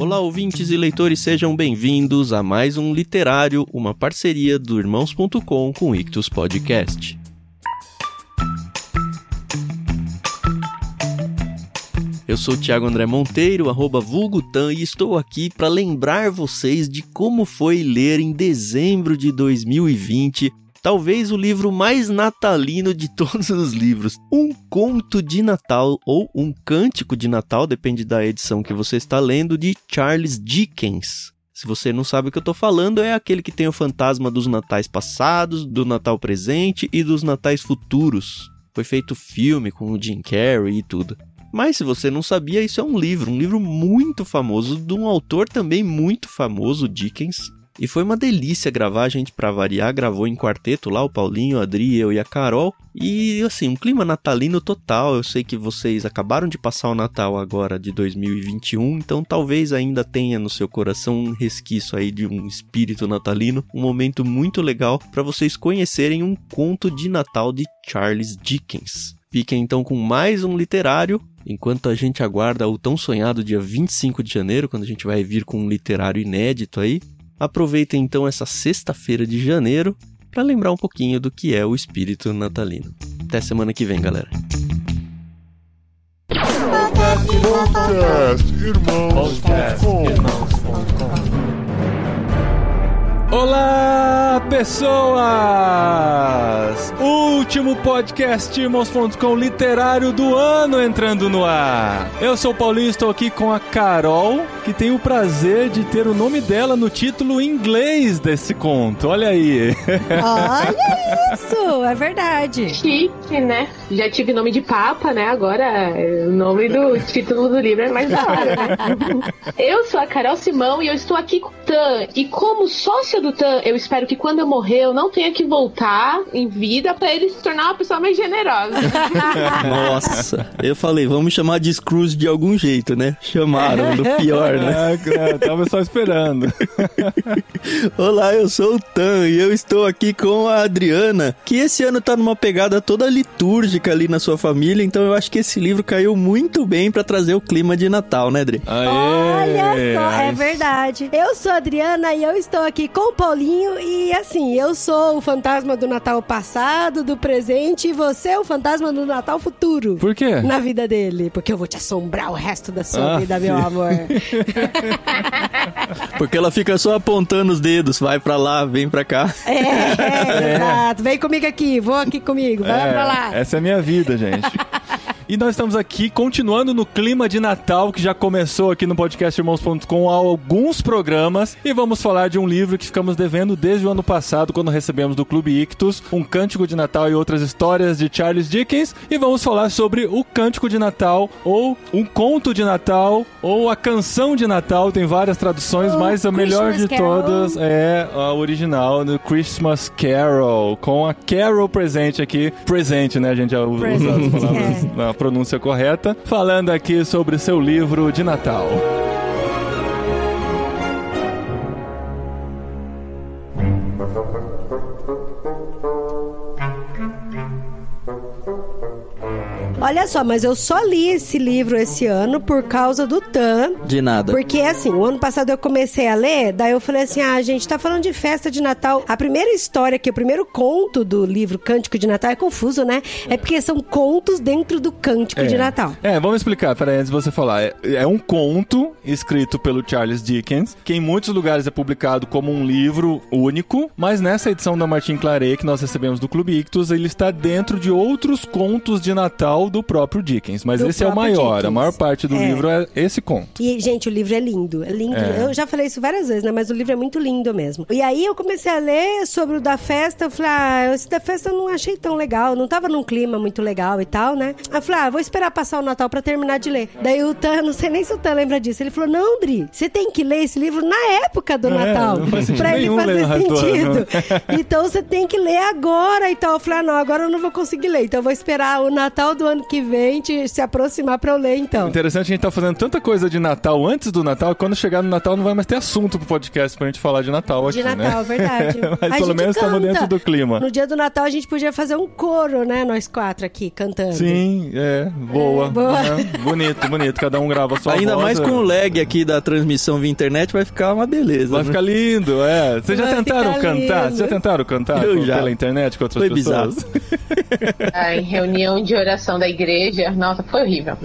Olá, ouvintes e leitores, sejam bem-vindos a mais um Literário, uma parceria do Irmãos.com com o Ictus Podcast. Eu sou o Thiago André Monteiro, arroba Vulgutan, e estou aqui para lembrar vocês de como foi ler em dezembro de 2020 talvez o livro mais natalino de todos os livros. Um conto de Natal ou um cântico de Natal, depende da edição que você está lendo, de Charles Dickens. Se você não sabe o que eu estou falando, é aquele que tem o fantasma dos natais passados, do Natal presente e dos natais futuros. Foi feito filme com o Jim Carrey e tudo. Mas se você não sabia, isso é um livro, um livro muito famoso, de um autor também muito famoso, Dickens, e foi uma delícia gravar, a gente para variar, gravou em quarteto lá, o Paulinho, a Adri, eu e a Carol. E assim, um clima natalino total. Eu sei que vocês acabaram de passar o Natal agora de 2021, então talvez ainda tenha no seu coração um resquício aí de um espírito natalino, um momento muito legal para vocês conhecerem um conto de Natal de Charles Dickens. Fiquem então com mais um literário, enquanto a gente aguarda o tão sonhado dia 25 de janeiro, quando a gente vai vir com um literário inédito aí. Aproveitem então essa sexta-feira de janeiro para lembrar um pouquinho do que é o espírito natalino. Até semana que vem, galera. Podcast, irmãos. Podcast, irmãos. Olá, pessoas! Último podcast Irmãos.com literário do ano entrando no ar. Eu sou o Paulinho, estou aqui com a Carol, que tem o prazer de ter o nome dela no título inglês desse conto. Olha aí. Olha isso, é verdade. Chique, né? Já tive nome de Papa, né? Agora o nome do título do livro é mais da hora, né? Eu sou a Carol Simão e eu estou aqui com o Tan. E como do Tan, eu espero que quando eu morrer eu não tenha que voltar em vida para ele se tornar uma pessoa mais generosa. Nossa, eu falei, vamos chamar de Scrooge de algum jeito, né? Chamaram do pior, né? É, tava só esperando. Olá, eu sou o Tan e eu estou aqui com a Adriana, que esse ano tá numa pegada toda litúrgica ali na sua família, então eu acho que esse livro caiu muito bem para trazer o clima de Natal, né, Adri? Aê, Olha só, é verdade. Eu sou a Adriana e eu estou aqui com Paulinho e assim, eu sou o fantasma do Natal passado, do presente e você é o fantasma do Natal futuro. Por quê? Na vida dele, porque eu vou te assombrar o resto da sua ah, vida, meu amor. porque ela fica só apontando os dedos, vai para lá, vem para cá. É, é, é, exato. Vem comigo aqui, vou aqui comigo, vai é, pra lá. Essa é a minha vida, gente. E nós estamos aqui continuando no clima de Natal que já começou aqui no podcast Irmãos.com há alguns programas. E vamos falar de um livro que ficamos devendo desde o ano passado quando recebemos do Clube Ictus, um cântico de Natal e outras histórias de Charles Dickens. E vamos falar sobre o cântico de Natal ou um conto de Natal ou a canção de Natal, tem várias traduções, o mas a melhor de Carol. todas é a original do Christmas Carol, com a Carol presente aqui, presente, né, a gente já usa as palavras. é pronúncia correta, falando aqui sobre seu livro de Natal. Olha só, mas eu só li esse livro esse ano por causa do Tan. De nada. Porque assim, o ano passado eu comecei a ler, daí eu falei assim: ah, gente, tá falando de festa de Natal. A primeira história que o primeiro conto do livro Cântico de Natal é confuso, né? É porque são contos dentro do Cântico é. de Natal. É, vamos explicar, peraí, antes de você falar. É, é um conto escrito pelo Charles Dickens, que em muitos lugares é publicado como um livro único, mas nessa edição da Martin Claret que nós recebemos do Clube Ictus, ele está dentro de outros contos de Natal do do próprio Dickens, mas do esse é o maior. Dickens. A maior parte do é. livro é esse conto. E, gente, o livro é lindo. É lindo. É. Eu já falei isso várias vezes, né? Mas o livro é muito lindo mesmo. E aí eu comecei a ler sobre o da festa. Eu falei, ah, esse da festa eu não achei tão legal. Não tava num clima muito legal e tal, né? Aí eu falei, ah, vou esperar passar o Natal pra terminar de ler. Daí o Tan, não sei nem se o Tan lembra disso. Ele falou, não, Dri, você tem que ler esse livro na época do é, Natal. pra ele fazer sentido. então você tem que ler agora. Então eu falei, ah, não, agora eu não vou conseguir ler. Então eu vou esperar o Natal do ano que vem te, se aproximar pra eu ler, então. Interessante, a gente tá fazendo tanta coisa de Natal antes do Natal, quando chegar no Natal não vai mais ter assunto pro podcast pra gente falar de Natal aqui, De Natal, né? verdade. Mas A pelo menos estamos dentro do clima. No dia do Natal a gente podia fazer um coro, né? Nós quatro aqui, cantando. Sim, é, boa. É, boa. Aham, Bonito, bonito. Cada um grava a sua Ainda voz, mais é. com o lag aqui da transmissão via internet, vai ficar uma beleza. Vai né? ficar lindo, é. Vocês já Vai tentaram cantar? Vocês já tentaram cantar Eu com- já. pela internet com outras Foi pessoas? Ah, em reunião de oração da igreja. Nossa, foi horrível.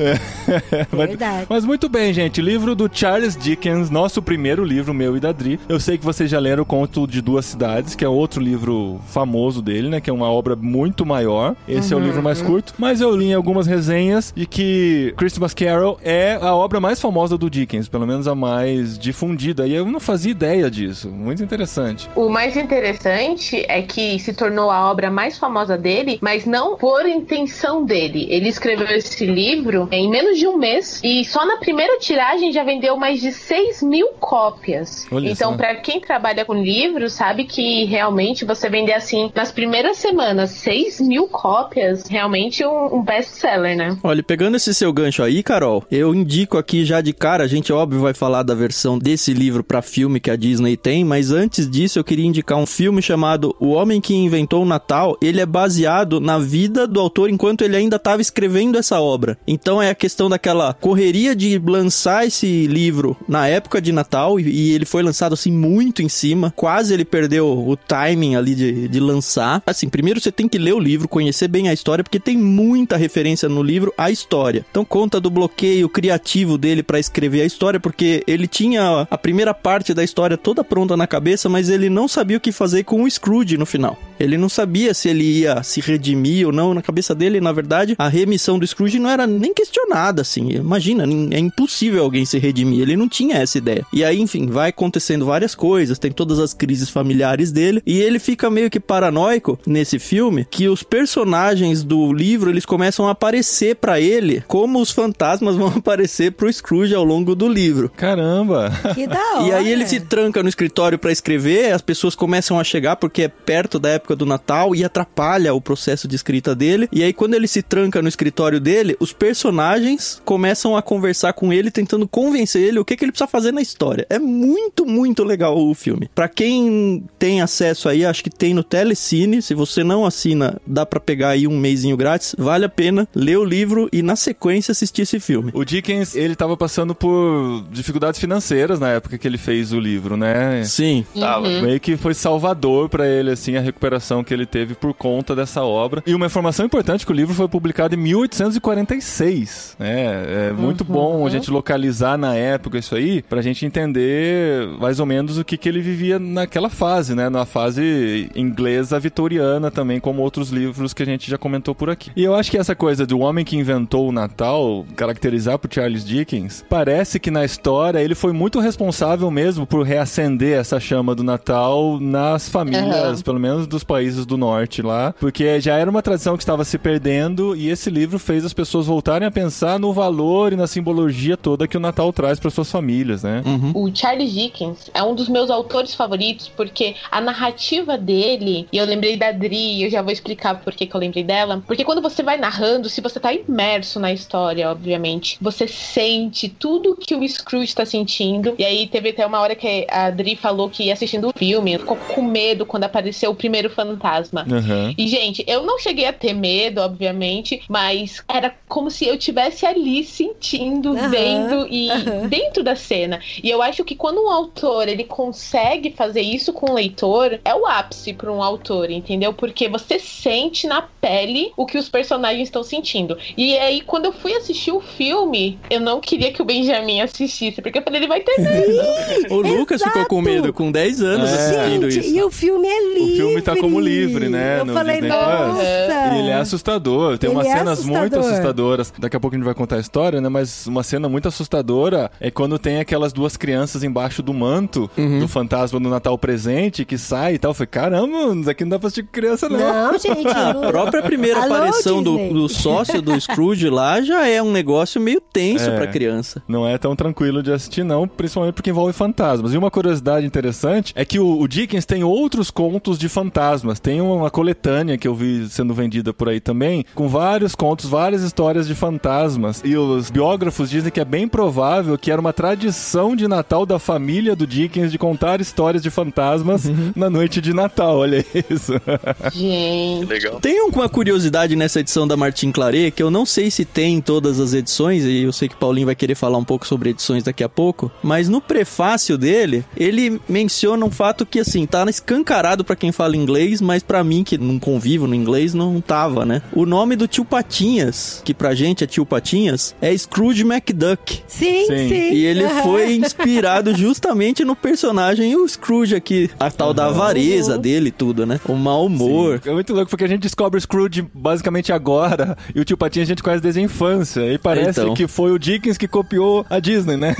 Mas- Verdade. Mas muito bem, gente. Livro do Charles Dickens, nosso primeiro livro, meu e da Dri. Eu sei que vocês já leram o Conto de Duas Cidades, que é outro livro famoso dele, né? Que é uma obra muito maior. Esse é o livro mais curto. Mas eu li em algumas resenhas de que Christmas Carol é a obra mais famosa do Dickens, pelo menos a mais difundida. E eu não fazia ideia disso. Muito interessante. O mais interessante é que se tornou a obra mais famosa dele, mas não por intenção dele. Ele escreveu esse livro em menos de um mês e só na primeira tiragem já vendeu mais de 6 mil cópias. Olha então, pra quem trabalha com livros, sabe que realmente você vender assim nas primeiras semanas 6 mil cópias, realmente um, um best-seller, né? Olha, pegando esse seu gancho aí, Carol, eu indico aqui já de cara, a gente óbvio vai falar da versão desse livro pra filme que a Disney tem, mas antes disso eu queria indicar um filme chamado O Homem que Inventou o Natal. Ele é baseado na vida do autor enquanto ele ainda estava escrevendo essa obra. Então é a questão daquela correria de lançar esse livro na época de Natal e, ele foi lançado assim muito em cima, quase ele perdeu o timing ali de, de lançar. Assim, primeiro você tem que ler o livro, conhecer bem a história, porque tem muita referência no livro à história. Então conta do bloqueio criativo dele para escrever a história, porque ele tinha a primeira parte da história toda pronta na cabeça, mas ele não sabia o que fazer com o Scrooge no final. Ele não sabia se ele ia se redimir ou não. Na cabeça dele, na verdade, a remissão do Scrooge não era nem questionada, assim. Imagina, é impossível alguém se redimir. Ele não tinha essa ideia. E aí, enfim, vai acontecendo várias coisas, tem todas as crises familiares dele, e ele fica meio que paranoico nesse filme que os personagens do livro eles começam a aparecer pra ele como os fantasmas vão aparecer pro Scrooge ao longo do livro. Caramba! Que da hora. E aí ele se tranca no escritório pra escrever, as pessoas começam a chegar porque é perto da época do Natal e atrapalha o processo de escrita dele. E aí quando ele se tranca no escritório dele, os personagens começam a conversar com ele tentando convencer ele o que, que ele precisa fazer na história. É muito, muito legal o filme. Pra quem tem acesso aí, acho que tem no Telecine, se você não assina, dá pra pegar aí um mêsinho grátis, vale a pena ler o livro e na sequência assistir esse filme. O Dickens, ele tava passando por dificuldades financeiras na época que ele fez o livro, né? Sim. Tava. Meio que foi salvador pra ele, assim, a recuperação que ele teve por conta dessa obra. E uma informação importante que o livro foi publicado em 1846. né? É muito bom a gente localizar na época isso aí, pra gente entender mais ou menos o que, que ele vivia naquela fase, né? Na fase inglesa vitoriana também, como outros livros que a gente já comentou por aqui. E eu acho que essa coisa do homem que inventou o Natal, caracterizar por Charles Dickens, parece que na história ele foi muito responsável mesmo por reacender essa chama do Natal nas famílias, pelo menos dos países do norte lá, porque já era uma tradição que estava se perdendo e esse livro fez as pessoas voltarem a pensar no valor e na simbologia toda que o Natal traz para suas famílias, né? O Charles Dickens é um dos meus autores favoritos porque a narrativa dele, e eu lembrei da Dri, eu já vou explicar por que, que eu lembrei dela, porque quando você vai narrando, se você tá imerso na história, obviamente, você sente tudo que o Scrooge tá sentindo. E aí teve até uma hora que a Dri falou que ia assistindo o filme, ficou com medo quando apareceu o primeiro fantasma. Aham. E, gente, eu não cheguei a ter medo, obviamente, mas era como se eu tivesse ali sentindo, Aham, vendo e aham. dentro da cena. E eu acho que quando um autor ele consegue fazer isso com o leitor, é o ápice para um autor, entendeu? Porque você sente na pele o que os personagens estão sentindo. E aí, quando eu fui assistir o filme, eu não queria que o Benjamin assistisse, porque eu falei, ele vai ter medo. O Lucas Exato. ficou com medo com 10 anos É. assistindo Gente, isso. e o filme é livre. filme tá como livre, né, Eu no falei, Disney Plus. nossa. E ele é assustador. Tem Ele umas é cenas muito assustador. assustadoras. Daqui a pouco a gente vai contar a história, né? Mas uma cena muito assustadora é quando tem aquelas duas crianças embaixo do manto Uhum. do fantasma do Natal presente que sai e tal. Eu falei, caramba, isso aqui não dá pra assistir com criança, não. Não, gente. A própria primeira Alô, aparição do, do sócio do Scrooge lá já é um negócio meio tenso É. pra criança. Não é tão tranquilo de assistir, não, principalmente porque envolve fantasmas. E uma curiosidade interessante é que o, o Dickens tem outros contos de fantasmas. Tem uma coletânea que eu vi sendo vendida por aí também, com vários vários contos, várias histórias de fantasmas. E os biógrafos dizem que é bem provável que era uma tradição de Natal da família do Dickens de contar histórias de fantasmas uhum. na noite de Natal. Olha isso. Gente. Legal. Tem uma curiosidade nessa edição da Martin Claret que eu não sei se tem em todas as edições, e eu sei que o Paulinho vai querer falar um pouco sobre edições daqui a pouco, mas no prefácio dele, ele menciona um fato que, assim, tá escancarado para quem fala inglês, mas para mim, que não convivo no inglês, não tava, né? O nome do tio Patinhas, que pra gente é tio Patinhas, é Scrooge McDuck. Sim, sim. sim. E ele foi inspirado justamente no personagem o Scrooge aqui, a tal uhum. da avareza uhum. dele e tudo, né? O mau humor. Sim. É muito louco porque a gente descobre o Scrooge basicamente agora e o tio Patinhas a gente conhece desde a infância. E parece então. que foi o Dickens que copiou a Disney, né?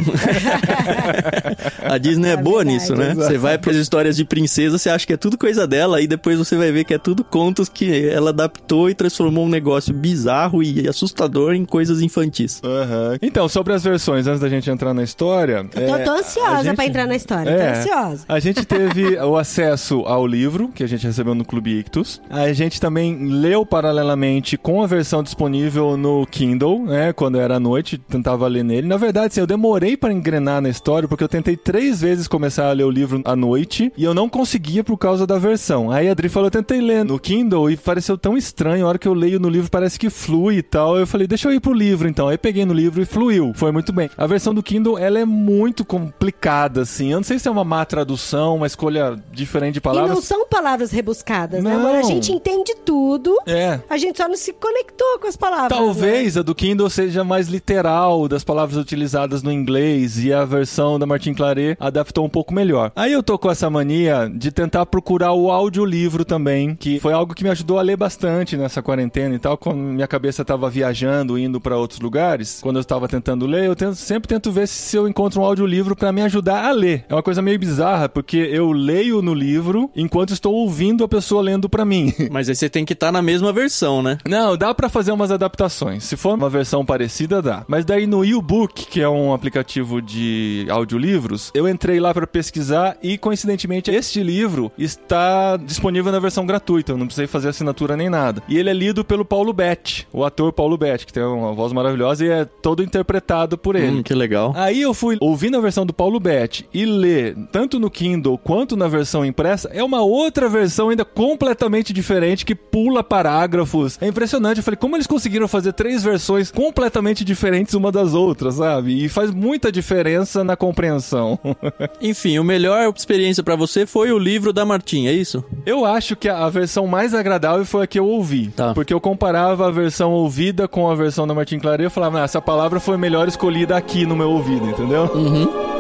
a Disney é, é boa verdade, nisso, né? Você vai pras histórias de princesa, você acha que é tudo coisa dela, e depois você vai ver que é tudo contos que ela adaptou e transformou um negócio bizarro e assustador em coisas infantis. Uhum. Então, sobre as versões, antes da gente entrar na história. Eu tô, é, tô ansiosa gente... pra entrar na história, é, tô ansiosa. A gente teve o acesso ao livro que a gente recebeu no Clube Ictus. A gente também leu paralelamente com a versão disponível no Kindle, né? Quando era à noite, tentava ler nele. Na verdade, assim, eu demorei para engrenar na história porque eu tentei três vezes começar a ler o livro à noite e eu não conseguia por causa da versão. Aí a Adri falou: eu tentei ler no Kindle e pareceu tão estranho. A hora que eu leio no livro parece que flui e tal. Eu falei: deixa eu ir pro livro então. Aí peguei no livro e fluiu. Foi muito bem. A versão do Kindle, ela é muito complicada, assim. Eu não sei se é uma má tradução, uma escolha diferente de palavras. E não são palavras rebuscadas, não. né? Agora a gente entende tudo. É. A gente só não se conectou com as palavras. Talvez né? a do Kindle seja mais literal das palavras utilizadas no inglês e a versão da Martin Claret adaptou um pouco melhor. Aí eu tô com essa mania de tentar procurar o audiolivro também, que foi algo que me ajudou a ler bastante nessa quarentena e tal, quando minha cabeça tava viajando, indo para outros lugares, quando eu estava tentando ler, eu tento, sempre tento ver se eu encontro um audiolivro para me ajudar a ler. É uma coisa meio bizarra, porque eu leio no livro enquanto estou ouvindo a pessoa lendo para mim. Mas aí você tem que estar tá na mesma versão, né? Não, dá para fazer umas adaptações. Se for uma versão parecida, dá. Mas daí no YouBook, que é um aplicativo de audiolivros, eu entrei lá para pesquisar e coincidentemente este livro está disponível na versão gratuita. Eu não precisei fazer assinatura nem nada. E ele é lido pelo Paulo Betti, o ator Paulo Betti, que tem uma voz maravilhosa e é todo interpretado por ele. Hum, que legal. Aí eu fui ouvindo a versão do Paulo Betti e ler tanto no Kindle quanto na versão impressa, é uma outra versão ainda completamente diferente que pula parágrafos. É impressionante. Eu falei, como eles conseguiram fazer três versões completamente diferentes uma das outras, sabe? E faz muita diferença na compreensão. Enfim, o melhor experiência para você foi o livro da Martim, é isso? Eu acho que a versão mais agradável foi a que eu ouvi. Tá. Porque eu comparava a versão ouvida com a versão da Martin Claret e eu falava, ah, essa palavra foi melhor escolhida aqui no meu ouvido, entendeu? Uhum.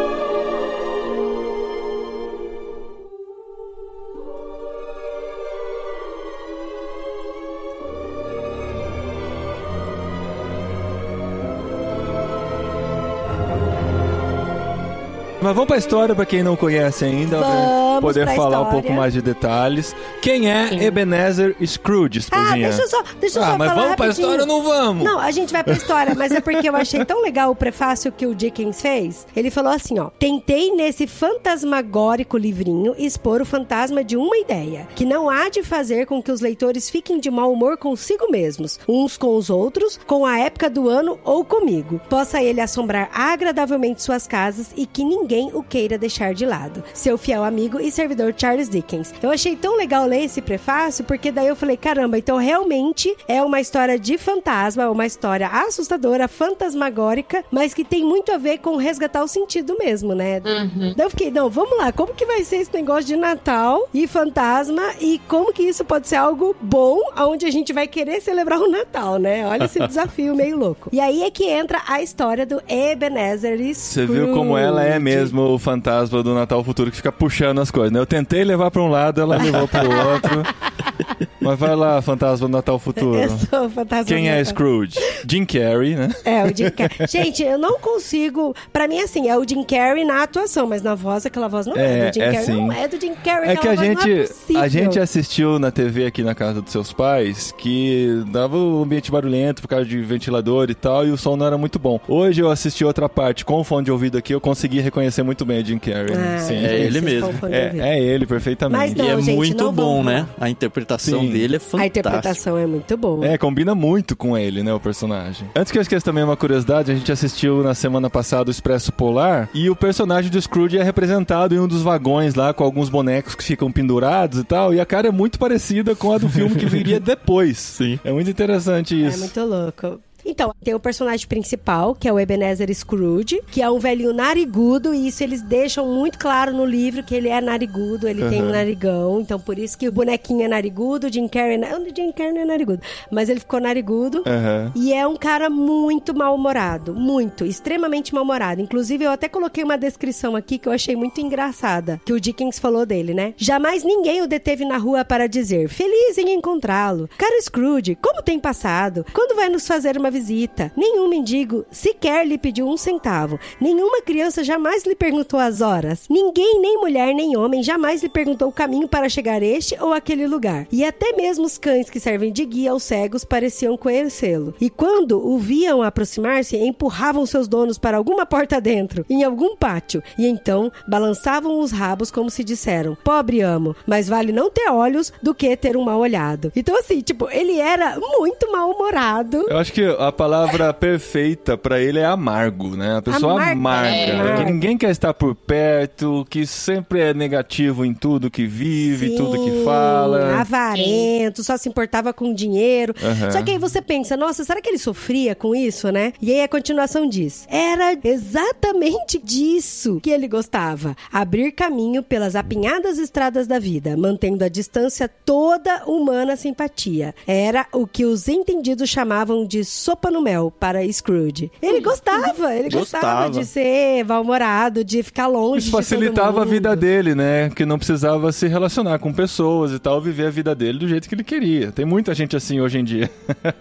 Mas vamos pra história pra quem não conhece ainda, vamos poder falar história. um pouco mais de detalhes. Quem é Sim. Ebenezer Scrooge, esposinha? Ah, deixa eu só, deixa eu ah, só mas vamos rapidinho. pra história ou não vamos? Não, a gente vai pra história, mas é porque eu achei tão legal o prefácio que o Dickens fez. Ele falou assim, ó: "Tentei nesse fantasmagórico livrinho expor o fantasma de uma ideia, que não há de fazer com que os leitores fiquem de mau humor consigo mesmos, uns com os outros, com a época do ano ou comigo. Possa ele assombrar agradavelmente suas casas e que ninguém o queira deixar de lado. Seu fiel amigo e servidor Charles Dickens. Eu achei tão legal ler esse prefácio, porque daí eu falei, caramba, então realmente é uma história de fantasma, uma história assustadora, fantasmagórica, mas que tem muito a ver com resgatar o sentido mesmo, né? Uhum. Daí eu fiquei, não, vamos lá, como que vai ser esse negócio de Natal e fantasma e como que isso pode ser algo bom, onde a gente vai querer celebrar o Natal, né? Olha esse desafio meio louco. E aí é que entra a história do Ebenezer Scrooge. Você viu como ela é mesmo mesmo o fantasma do Natal Futuro que fica puxando as coisas, né? Eu tentei levar pra um lado, ela levou pro outro. Mas vai lá, fantasma do Natal Futuro. Eu sou o fantasma Quem é Scrooge? Jim Carrey, né? É, o Jim Carrey. Gente, eu não consigo. Pra mim, assim, é o Jim Carrey na atuação, mas na voz, aquela voz não é, é do Jim é Carrey. Sim. Não é do Jim Carrey. É que a gente, é a gente assistiu na TV aqui na casa dos seus pais que dava o um ambiente barulhento por causa de ventilador e tal, e o som não era muito bom. Hoje eu assisti outra parte com o fone de ouvido aqui, eu consegui reconhecer muito bem o Jim Carrey. Né? Ah, Sim, é ele mesmo. É, é, ele, perfeitamente. Mas não, e é gente, muito bom, né? A interpretação Sim, dele é fantástico. A interpretação é muito boa. É, combina muito com ele, né, o personagem. Antes que eu esqueça também uma curiosidade, a gente assistiu na semana passada o Expresso Polar e o personagem do Scrooge é representado em um dos vagões lá com alguns bonecos que ficam pendurados e tal, e a cara é muito parecida com a do filme que viria depois. Sim. É muito interessante isso. É muito louco. Então, tem o personagem principal, que é o Ebenezer Scrooge, que é um velhinho narigudo, e isso eles deixam muito claro no livro que ele é narigudo, ele uhum. tem um narigão, então por isso que o bonequinho é narigudo, o Jim Carrey, não, o Jim Carrey não é narigudo, mas ele ficou narigudo, uhum. e é um cara muito mal-humorado, muito, extremamente mal-humorado. Inclusive, eu até coloquei uma descrição aqui que eu achei muito engraçada, que o Dickens falou dele, né? Jamais ninguém o deteve na rua para dizer, feliz em encontrá-lo. Cara Scrooge, como tem passado? Quando vai nos fazer uma visita. Nenhum mendigo sequer lhe pediu um centavo. Nenhuma criança jamais lhe perguntou as horas. Ninguém, nem mulher, nem homem, jamais lhe perguntou o caminho para chegar a este ou aquele lugar. E até mesmo os cães que servem de guia aos cegos pareciam conhecê-lo. E quando o viam aproximar-se, empurravam seus donos para alguma porta dentro, em algum pátio, e então balançavam os rabos como se disseram: Pobre amo, mas vale não ter olhos do que ter um mal olhado. Então, assim, tipo, ele era muito mal-humorado. Eu acho que a palavra perfeita para ele é amargo, né? A pessoa amarga, amarga é. que ninguém quer estar por perto, que sempre é negativo em tudo que vive, Sim, tudo que fala. Avarento, só se importava com dinheiro. Uhum. Só que aí você pensa, nossa, será que ele sofria com isso, né? E aí a continuação diz: era exatamente disso que ele gostava. Abrir caminho pelas apinhadas estradas da vida, mantendo a distância toda humana simpatia. Era o que os entendidos chamavam de sopa no mel para Scrooge. Ele gostava, ele gostava, gostava de ser mal-humorado, de ficar longe. Isso facilitava a vida dele, né? Que não precisava se relacionar com pessoas e tal, viver a vida dele do jeito que ele queria. Tem muita gente assim hoje em dia.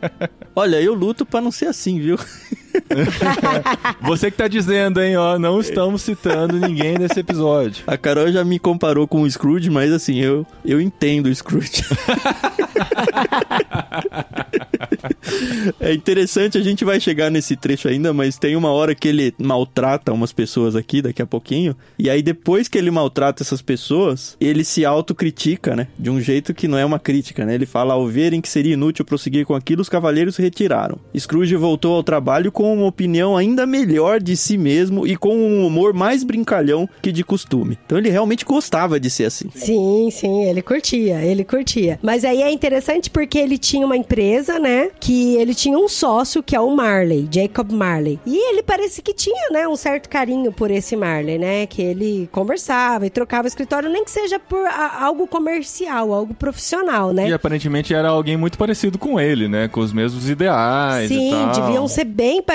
Olha, eu luto para não ser assim, viu? Você que tá dizendo, hein, ó, não estamos citando ninguém nesse episódio. A Carol já me comparou com o Scrooge, mas assim, eu, eu entendo o Scrooge. é interessante, a gente vai chegar nesse trecho ainda, mas tem uma hora que ele maltrata umas pessoas aqui, daqui a pouquinho. E aí, depois que ele maltrata essas pessoas, ele se autocritica, né? De um jeito que não é uma crítica, né? Ele fala: ao verem que seria inútil prosseguir com aquilo, os cavaleiros se retiraram. Scrooge voltou ao trabalho com uma opinião ainda melhor de si mesmo e com um humor mais brincalhão que de costume. Então ele realmente gostava de ser assim. Sim, sim, ele curtia, ele curtia. Mas aí é interessante porque ele tinha uma empresa, né? Que ele tinha um sócio que é o Marley, Jacob Marley. E ele parece que tinha, né, um certo carinho por esse Marley, né? Que ele conversava e trocava o escritório, nem que seja por a, algo comercial, algo profissional, né? E aparentemente era alguém muito parecido com ele, né? Com os mesmos ideais Sim, e tal. deviam ser bem parecidos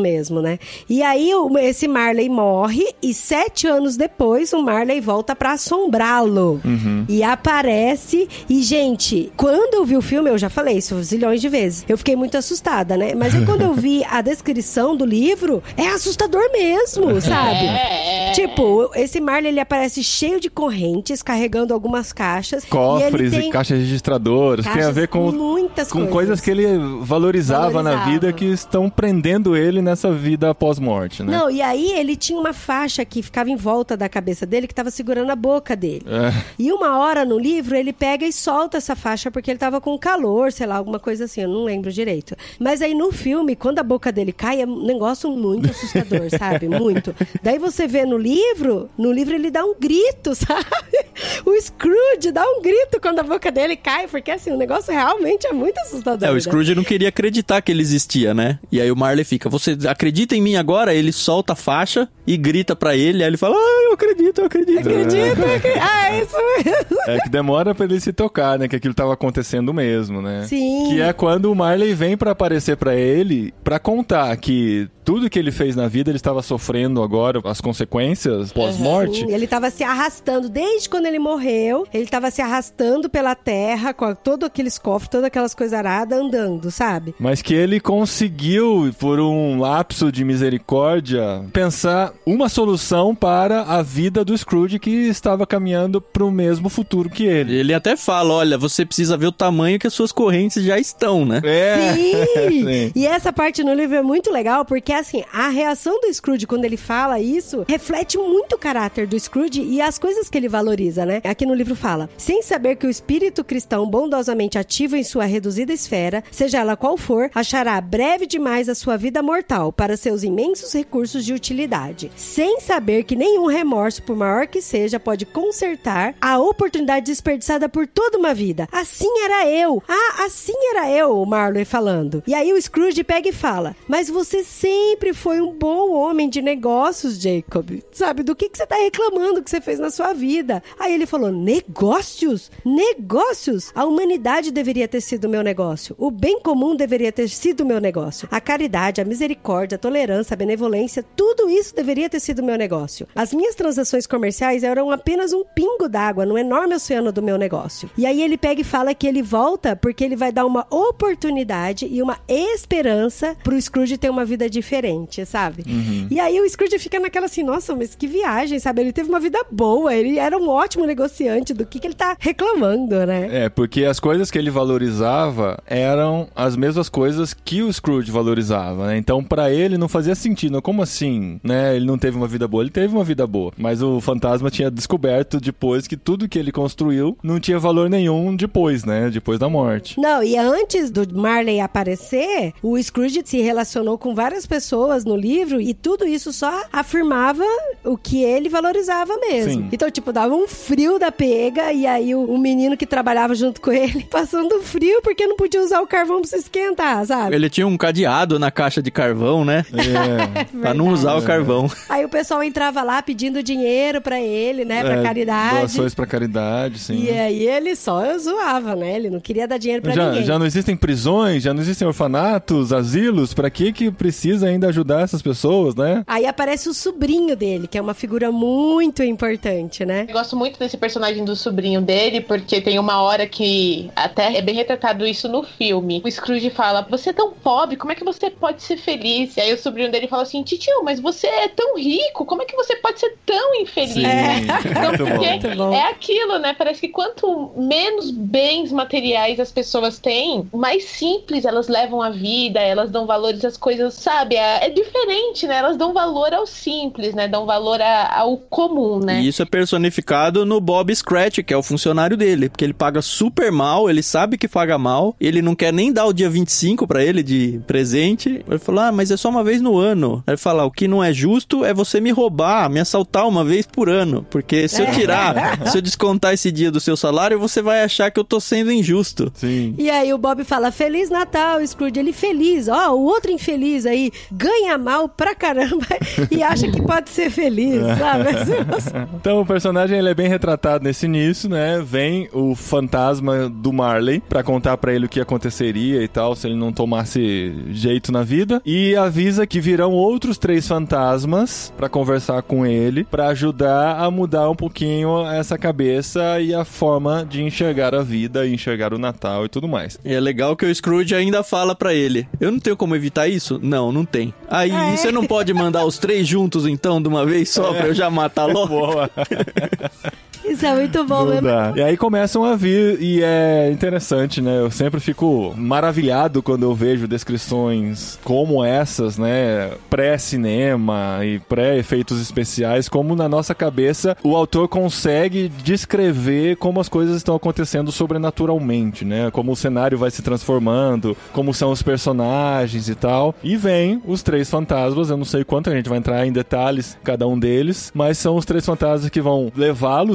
mesmo, né? E aí esse Marley morre e sete anos depois o Marley volta para assombrá-lo. Uhum. E aparece e, gente, quando eu vi o filme, eu já falei isso zilhões de vezes, eu fiquei muito assustada, né? Mas aí quando eu vi a descrição do livro, é assustador mesmo, sabe? É. Tipo, esse Marley ele aparece cheio de correntes, carregando algumas caixas. Cofres e, e caixas registradoras. Caixas, tem a ver com, muitas com coisas. coisas que ele valorizava, valorizava, na vida que estão prendendo ele nessa vida pós-morte, né? Não, e aí ele tinha uma faixa que ficava em volta da cabeça dele que estava segurando a boca dele. É. E uma hora no livro ele pega e solta essa faixa porque ele estava com calor, sei lá, alguma coisa assim, eu não lembro direito. Mas aí no filme, quando a boca dele cai, é um negócio muito assustador, sabe? Muito. Daí você vê no livro, no livro ele dá um grito, sabe? O Scrooge dá um grito quando a boca dele cai, porque assim, o negócio realmente é muito assustador. É, o Scrooge né? não queria acreditar que ele existia, né? E aí o Marley fica, você acredita em mim agora? Ele solta a faixa e grita para ele, aí ele fala, ah, eu acredito, eu acredito. Acredito, é. acredito. Ah, é isso mesmo. É que demora pra ele se tocar, né? Que aquilo tava acontecendo mesmo, né? Sim. Que é quando o Marley vem para aparecer para ele, para contar que tudo que ele fez na vida, ele estava sofrendo agora as consequências pós-morte. Ele estava se arrastando desde quando ele morreu. Ele estava se arrastando pela terra com todos aqueles cofres, todas aquelas coisas aradas andando, sabe? Mas que ele conseguiu, por um lapso de misericórdia, pensar uma solução para a vida do Scrooge que estava caminhando para o mesmo futuro que ele. Ele até fala: olha, você precisa ver o tamanho que as suas correntes já estão, né? É. Sim! Sim. E essa parte no livro é muito legal, porque assim, a reação do Scrooge quando ele fala isso reflete muito o caráter do Scrooge e as coisas que ele valoriza, né? Aqui no livro fala: sem saber que o espírito cristão bondosamente ativo em sua reduzida esfera, seja ela qual for, achará breve demais a sua vida mortal para seus imensos recursos de utilidade. Sem saber que nenhum remorso, por maior que seja, pode consertar a oportunidade desperdiçada por toda uma vida. Assim era eu. Ah, assim era eu, o Marley falando. E aí o Scrooge pega e fala: Mas você sempre foi um bom homem de negócios, Jacob. Sabe, do que, que você tá reclamando que você fez na sua vida? Aí ele falou: Negócios? Negócios? A humanidade deveria ter sido meu negócio. O bem comum deveria ter sido meu negócio. A caridade, a misericórdia, a tolerância, a benevolência, tudo isso deveria ter sido meu negócio. As minhas transações comerciais eram apenas um pingo d'água no enorme oceano do meu negócio. E aí ele pega e fala que ele volta porque ele vai dar uma oportunidade e uma esperança pro Scrooge ter uma vida diferente, sabe? E aí o Scrooge fica naquela assim, nossa, mas que viagem, sabe? Ele teve uma vida boa, ele era um ótimo negociante, do que, que ele tá reclamando, né? É, porque as coisas que ele valorizava eram as mesmas coisas que o Scrooge valorizava, né? Então, pra ele não fazia sentido. Como assim, né? Ele não teve uma vida boa. Ele teve uma vida boa, mas o fantasma tinha descoberto depois que tudo que ele construiu não tinha valor nenhum depois, né? Depois da morte. Não, e antes do Marley aparecer, o Scrooge se relacionou com várias pessoas no livro e tudo isso só afirmava o que ele valorizava mesmo. Sim. Então, tipo, dava um frio da pega e aí o, o menino que trabalhava junto com ele passando frio porque não podia usar o carvão pra se esquentar, sabe? Ele tinha um cadeado na caixa de carvão, né? É. pra não usar o carvão. Aí o pessoal entrava lá pedindo dinheiro pra ele, né, pra É, caridade. Doações pra caridade, sim. E aí ele só zoava, né? Ele não queria dar dinheiro pra já, ninguém. já não existem prisões, já não existem orfanatos, asilos, pra que que precisa ainda ajudar essas pessoas, né? Aí aparece o sobrinho dele, que é uma figura muito importante, né? Eu gosto muito desse personagem do sobrinho dele, porque tem uma hora que até é bem retratado isso no filme. O Scrooge fala: Você é tão pobre, como é que você pode ser feliz? E aí o sobrinho dele fala assim: Titio, mas você é tão rico, como é que você pode ser tão infeliz? Então, Muito bom. porque Muito bom. é aquilo, né? Parece que quanto menos bens materiais as pessoas têm, mais simples elas levam a vida, elas dão valores às coisas, sabe? É, é diferente, né? Elas dão valor ao simples, né? Dão valor a- ao comum, né? E isso é personificado no Bob Scratch, que é o funcionário dele, porque ele paga super mal, ele sabe que paga mal, ele não quer nem dar o dia 25 pra ele de presente. Ele falou: "Ah, mas é só uma vez no ano". Aí ele fala: "O que não é justo é você me roubar, me assaltar uma vez por ano, porque se eu tirar, se eu descontar esse dia do seu salário, você vai achar que eu tô sendo injusto". Sim. E aí o Bob fala, Feliz Natal, Scrooge. Ele feliz, ó, o outro infeliz aí ganha mal pra caramba e acha que pode ser feliz, sabe? Então o personagem ele é bem retratado nesse início, né? Vem o fantasma do Marley pra contar pra ele o que aconteceria e tal, se ele não tomasse jeito na vida, e avisa que virão outros três fantasmas pra conversar com ele, pra ajudar a mudar um pouquinho essa cabeça e a forma de enxergar a vida, e enxergar o Natal e tudo mais. E é legal que o Scrooge ainda fala pra ele: Eu não tenho como evitar isso? Não, não tem. Aí É. você não pode mandar os três juntos então, de uma vez só, pra eu já matar logo? Boa. Isso é muito bom Não mesmo. dá. E aí começam a vir, e é interessante, né? Eu sempre fico maravilhado quando eu vejo descrições como essas, né? Pré-cinema e pré-efeitos especiais, como na nossa cabeça o autor consegue descrever como as coisas estão acontecendo sobrenaturalmente, né? Como o cenário vai se transformando, como são os personagens e tal. E vem os três fantasmas, eu não sei quanto a gente vai entrar em detalhes cada um deles, mas são os três fantasmas que vão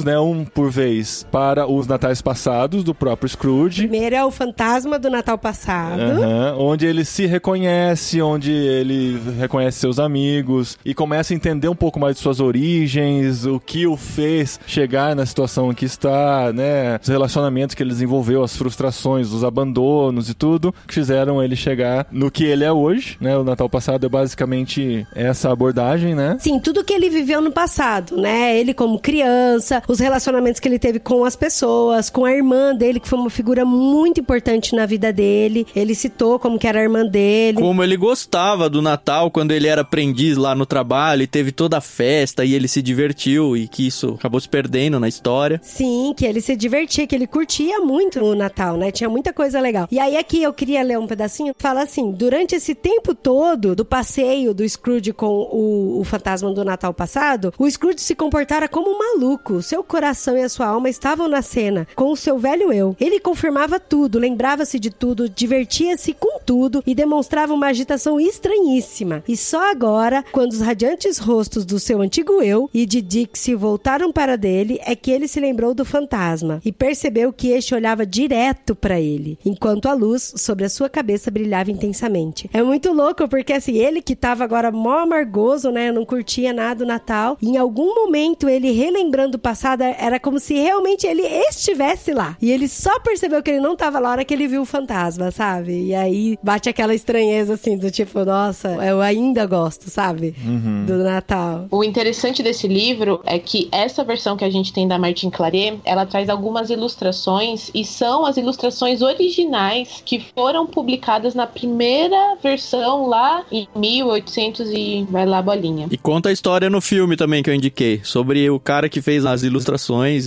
né? Um por vez para os natais passados do próprio Scrooge. Primeiro é o fantasma do Natal passado. Aham, onde ele se reconhece, onde ele reconhece seus amigos e começa a entender um pouco mais de suas origens, o que o fez chegar na situação em que está, né? Os relacionamentos que ele desenvolveu, as frustrações, os abandonos e tudo, que fizeram ele chegar no que ele é hoje, né? O Natal passado é basicamente essa abordagem, né? Sim, tudo que ele viveu no passado, né? Ele como criança, os relacionamentos que ele teve com as pessoas, com a irmã dele, que foi uma figura muito importante na vida dele. Ele citou como que era a irmã dele. Como como ele gostava do Natal quando ele era aprendiz lá no trabalho e teve toda a festa e ele se divertiu e que isso acabou se perdendo na história. Sim, que ele se divertia, que ele curtia muito o Natal, né? Tinha muita coisa legal. E aí aqui eu queria ler um pedacinho, fala assim, durante esse tempo todo do passeio do Scrooge com o, o fantasma do Natal passado, o Scrooge se comportara como um maluco. Seu coração e a sua alma estavam na cena, com o seu velho eu. Ele confirmava tudo, lembrava-se de tudo, divertia-se com tudo e demonstrava uma agitação estranhíssima. E só agora, quando os radiantes rostos do seu antigo eu e de Dixie voltaram para dele, é que ele se lembrou do fantasma e percebeu que este olhava direto para ele, enquanto a luz sobre a sua cabeça brilhava intensamente. É muito louco, porque assim, ele que tava agora mó amargoso, né? Não curtia nada do Natal, em algum momento ele relembrando o passado, era como se realmente ele estivesse lá. E ele só percebeu que ele não tava lá na hora que ele viu o fantasma, sabe? E aí bate aquela estranheza assim, do tipo, nossa, eu ainda gosto, sabe? Uhum. Do Natal. O interessante desse livro é que essa versão que a gente tem da Martin Claret, ela traz algumas ilustrações e são as ilustrações originais que foram publicadas na primeira versão lá em 1800 e vai lá bolinha. E conta a história no filme também que eu indiquei, sobre o cara que fez as ilustrações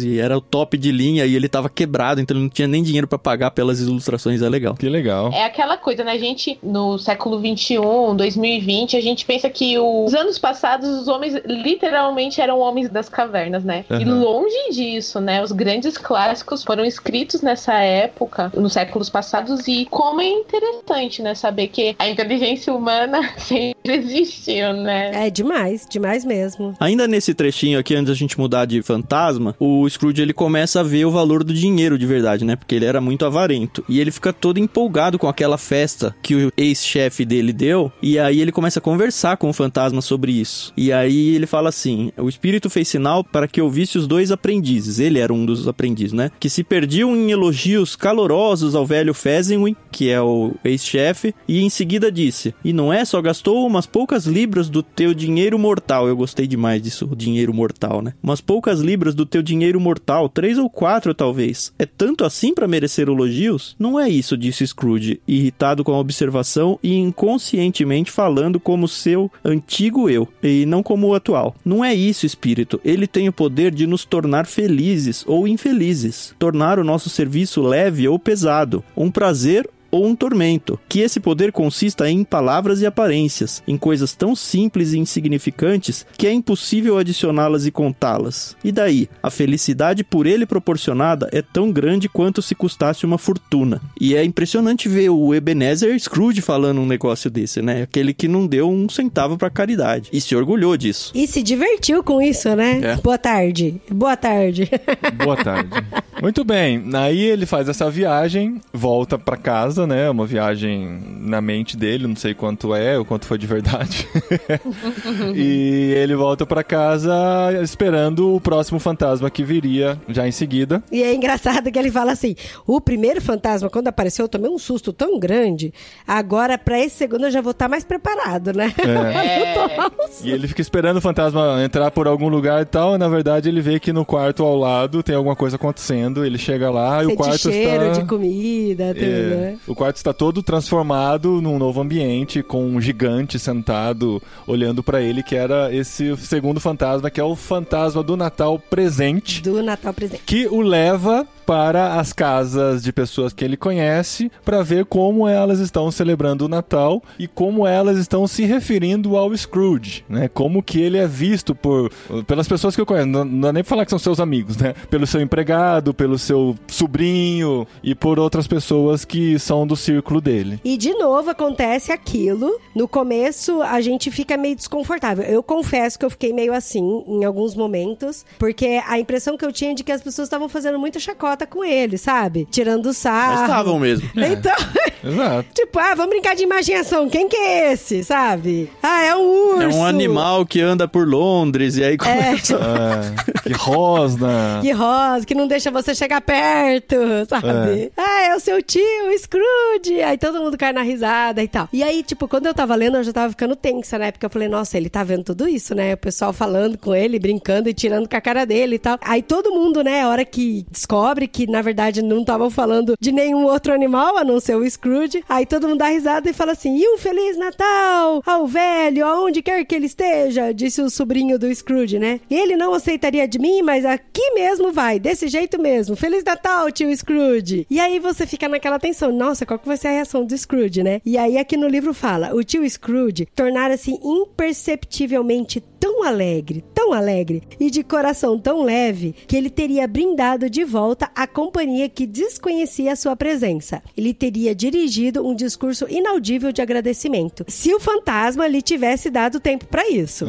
e era o top de linha e ele tava quebrado, então ele não tinha nem dinheiro para pagar pelas ilustrações, é legal. Que legal. É aquela coisa, né, a gente no século 21, 2020, a gente pensa que os anos passados os homens literalmente eram homens das cavernas, né? Uhum. E longe disso, né? Os grandes clássicos foram escritos nessa época, nos séculos passados, e como é interessante, né? Saber que a inteligência humana sempre existiu, né? É demais, demais mesmo. Ainda nesse trechinho aqui, antes da gente mudar de fantasma, o Scrooge ele começa a ver o valor do dinheiro de verdade, né? Porque ele era muito avarento. E ele fica todo empolgado com aquela festa que o ex-chefe dele deu. E aí ele começa a conversar com o fantasma sobre isso. E aí ele fala assim: o espírito fez sinal para que ouvisse os dois aprendizes. Ele era um dos aprendizes, né? Que se perdiam em elogios calorosos ao velho Fezzenwin, que é o ex-chefe, e em seguida disse: E não é? Só gastou umas poucas libras do teu dinheiro mortal. Eu gostei demais disso, dinheiro mortal, né? Umas poucas libras do teu dinheiro mortal, três ou quatro talvez. É tanto assim para merecer elogios? Não é isso, disse Scrooge, irritado com a observação e inconscientemente falando como seu antigo eu, e não como o atual. Não é isso, espírito. Ele tem o poder de nos tornar felizes ou infelizes, tornar o nosso serviço leve ou pesado, um prazer ou um tormento, que esse poder consista em palavras e aparências, em coisas tão simples e insignificantes que é impossível adicioná-las e contá-las. E daí, a felicidade por ele proporcionada é tão grande quanto se custasse uma fortuna. E é impressionante ver o Ebenezer Scrooge falando um negócio desse, né? Aquele que não deu um centavo para caridade e se orgulhou disso. E se divertiu com isso, né? É. Boa tarde. Boa tarde. Boa tarde. Muito bem. Aí ele faz essa viagem, volta para casa né? Uma viagem na mente dele, não sei quanto é ou quanto foi de verdade. e ele volta para casa esperando o próximo fantasma que viria já em seguida. E é engraçado que ele fala assim: o primeiro fantasma, quando apareceu, eu tomei um susto tão grande. Agora, para esse segundo, eu já vou estar tá mais preparado, né? É. e ele fica esperando o fantasma entrar por algum lugar e tal. E, na verdade, ele vê que no quarto ao lado tem alguma coisa acontecendo. Ele chega lá Sente e o quarto cheiro está. de comida, tudo, é. né? O quarto está todo transformado num novo ambiente, com um gigante sentado olhando para ele, que era esse segundo fantasma, que é o fantasma do Natal presente. Do Natal presente. Que o leva para as casas de pessoas que ele conhece para ver como elas estão celebrando o Natal e como elas estão se referindo ao Scrooge, né? Como que ele é visto por pelas pessoas que eu conheço, não, não é nem falar que são seus amigos, né? Pelo seu empregado, pelo seu sobrinho e por outras pessoas que são do círculo dele. E de novo acontece aquilo. No começo a gente fica meio desconfortável. Eu confesso que eu fiquei meio assim em alguns momentos, porque a impressão que eu tinha é de que as pessoas estavam fazendo muita chacota com ele, sabe? Tirando sarro. Mas estavam mesmo. Então, é. Exato. tipo, ah, vamos brincar de imaginação. Quem que é esse, sabe? Ah, é um urso. É um animal que anda por Londres e aí começa... É. é. que rosna. Que rosna, que não deixa você chegar perto, sabe? É. Ah, é o seu tio, Scrooge. Aí todo mundo cai na risada e tal. E aí, tipo, quando eu tava lendo, eu já tava ficando tensa, né? Porque eu falei, nossa, ele tá vendo tudo isso, né? O pessoal falando com ele, brincando e tirando com a cara dele e tal. Aí todo mundo, né, a hora que descobre descobre que, na verdade, não estavam falando de nenhum outro animal, a não ser o Scrooge. Aí todo mundo dá risada e fala assim: e um Feliz Natal ao velho, aonde quer que ele esteja, disse o sobrinho do Scrooge, né? Ele não aceitaria de mim, mas aqui mesmo vai, desse jeito mesmo. Feliz Natal, tio Scrooge. E aí você fica naquela tensão: nossa, qual que vai ser a reação do Scrooge, né? E aí aqui no livro fala: o tio Scrooge tornara-se imperceptivelmente tão alegre, tão alegre e de coração tão leve que ele teria brindado de volta a companhia que desconhecia a sua presença. Ele teria dirigido um discurso inaudível de agradecimento, se o fantasma lhe tivesse dado tempo para isso.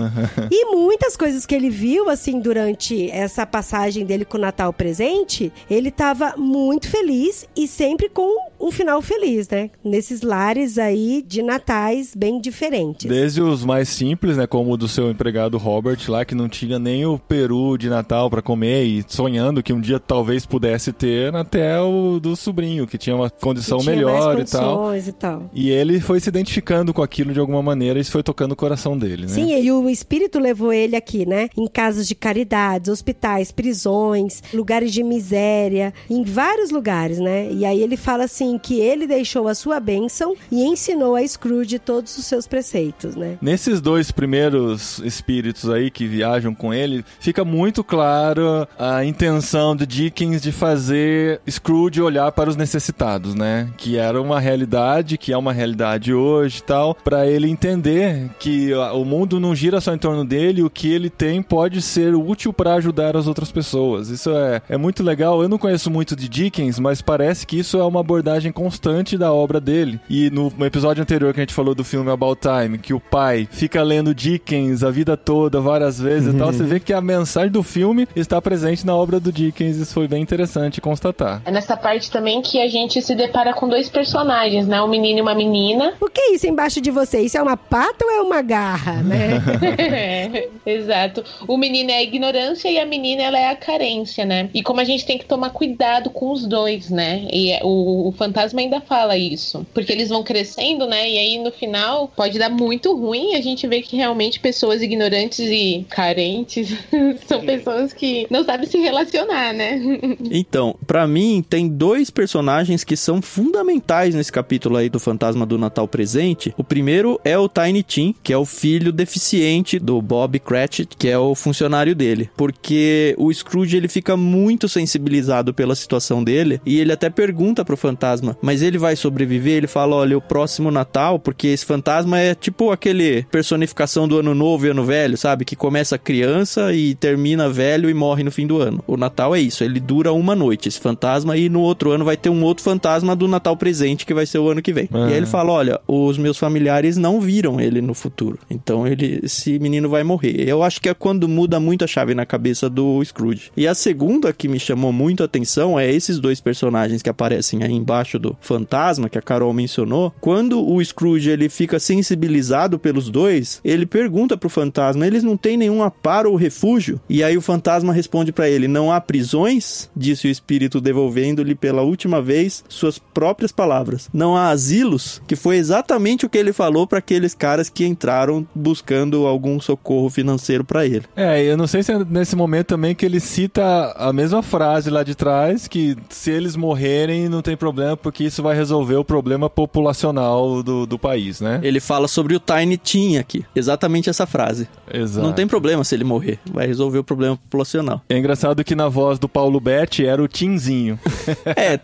e muitas coisas que ele viu assim durante essa passagem dele com o Natal presente, ele estava muito feliz e sempre com um final feliz, né? Nesses lares aí de natais bem diferentes. Desde os mais simples, né, como o do seu empregado Robert lá, que não tinha nem o peru de Natal para comer e sonhando que um dia talvez pudesse ter, até o do sobrinho, que tinha uma condição tinha melhor e tal. e tal. E ele foi se identificando com aquilo de alguma maneira e isso foi tocando o coração dele, né? Sim, e o espírito levou ele aqui, né? Em casas de caridades, hospitais, prisões, lugares de miséria, em vários lugares, né? E aí ele fala assim que ele deixou a sua bênção e ensinou a Scrooge todos os seus preceitos, né? Nesses dois primeiros espíritos aí que viajam com ele, fica muito claro a intenção de Dickens de fazer Scrooge olhar para os necessitados, né? Que era uma realidade, que é uma realidade hoje e tal, para ele entender que o mundo não gira só em torno dele, o que ele tem pode ser útil para ajudar as outras pessoas. Isso é, é muito legal. Eu não conheço muito de Dickens, mas parece que isso é uma abordagem constante da obra dele. E no episódio anterior que a gente falou do filme About Time, que o pai fica lendo Dickens a vida toda, várias vezes e tal, você vê que a mensagem do filme está presente na obra do Dickens. Isso foi bem interessante constatar. É nessa parte também que a gente se depara com dois personagens, né? Um menino e uma menina. O que é isso embaixo de você? Isso é uma pata ou é uma garra, né? é, exato. O menino é a ignorância e a menina ela é a carência, né? E como a gente tem que tomar cuidado com os dois, né? E é, o, o fantasma ainda fala isso. Porque eles vão crescendo, né? E aí no final pode dar muito ruim a gente vê que realmente pessoas ignorantes e carentes são pessoas que não sabem se relacionar, né? Então, pra mim, tem dois personagens que são fundamentais nesse capítulo aí do Fantasma do Natal Presente. O primeiro é o Tiny Tim, que é o filho deficiente do Bob Cratchit, que é o funcionário dele. Porque o Scrooge, ele fica muito sensibilizado pela situação dele e ele até pergunta pro fantasma, mas ele vai sobreviver? Ele fala, olha, o próximo Natal, porque esse fantasma é tipo aquele personificação do Ano Novo e Ano Velho, sabe? Que começa criança e termina velho e morre no fim do ano. O Natal é isso, ele dura uma noite, esse fantasma, e no outro ano vai ter um outro fantasma do Natal presente, que vai ser o ano que vem. E aí ele fala, olha, os meus familiares não viram ele no futuro. Então ele, esse menino vai morrer. Eu acho que é quando muda muito a chave na cabeça do Scrooge. E a segunda que me chamou muito a atenção é esses dois personagens que aparecem aí embaixo do fantasma, que a Carol mencionou. Quando o Scrooge ele fica sensibilizado pelos dois, ele pergunta pro fantasma, eles não têm nenhum aparo ou refúgio? E aí o fantasma responde para ele, não há prisões? Disse o espírito devolvendo-lhe pela última vez suas próprias palavras. Não há asilos? Que foi exatamente o que ele falou para aqueles caras que entraram buscando algum socorro financeiro para ele. É, eu não sei se é nesse momento também que ele cita a mesma frase lá de trás, que se eles morrerem não tem problema, porque isso vai resolver o problema populacional do, do país, né? Ele fala sobre o Tiny Tim aqui. Exatamente essa frase. Exato. Não tem problema se ele morrer. Vai resolver o problema populacional. É engraçado que na voz do Paulo Betti era o Tinzinho. É,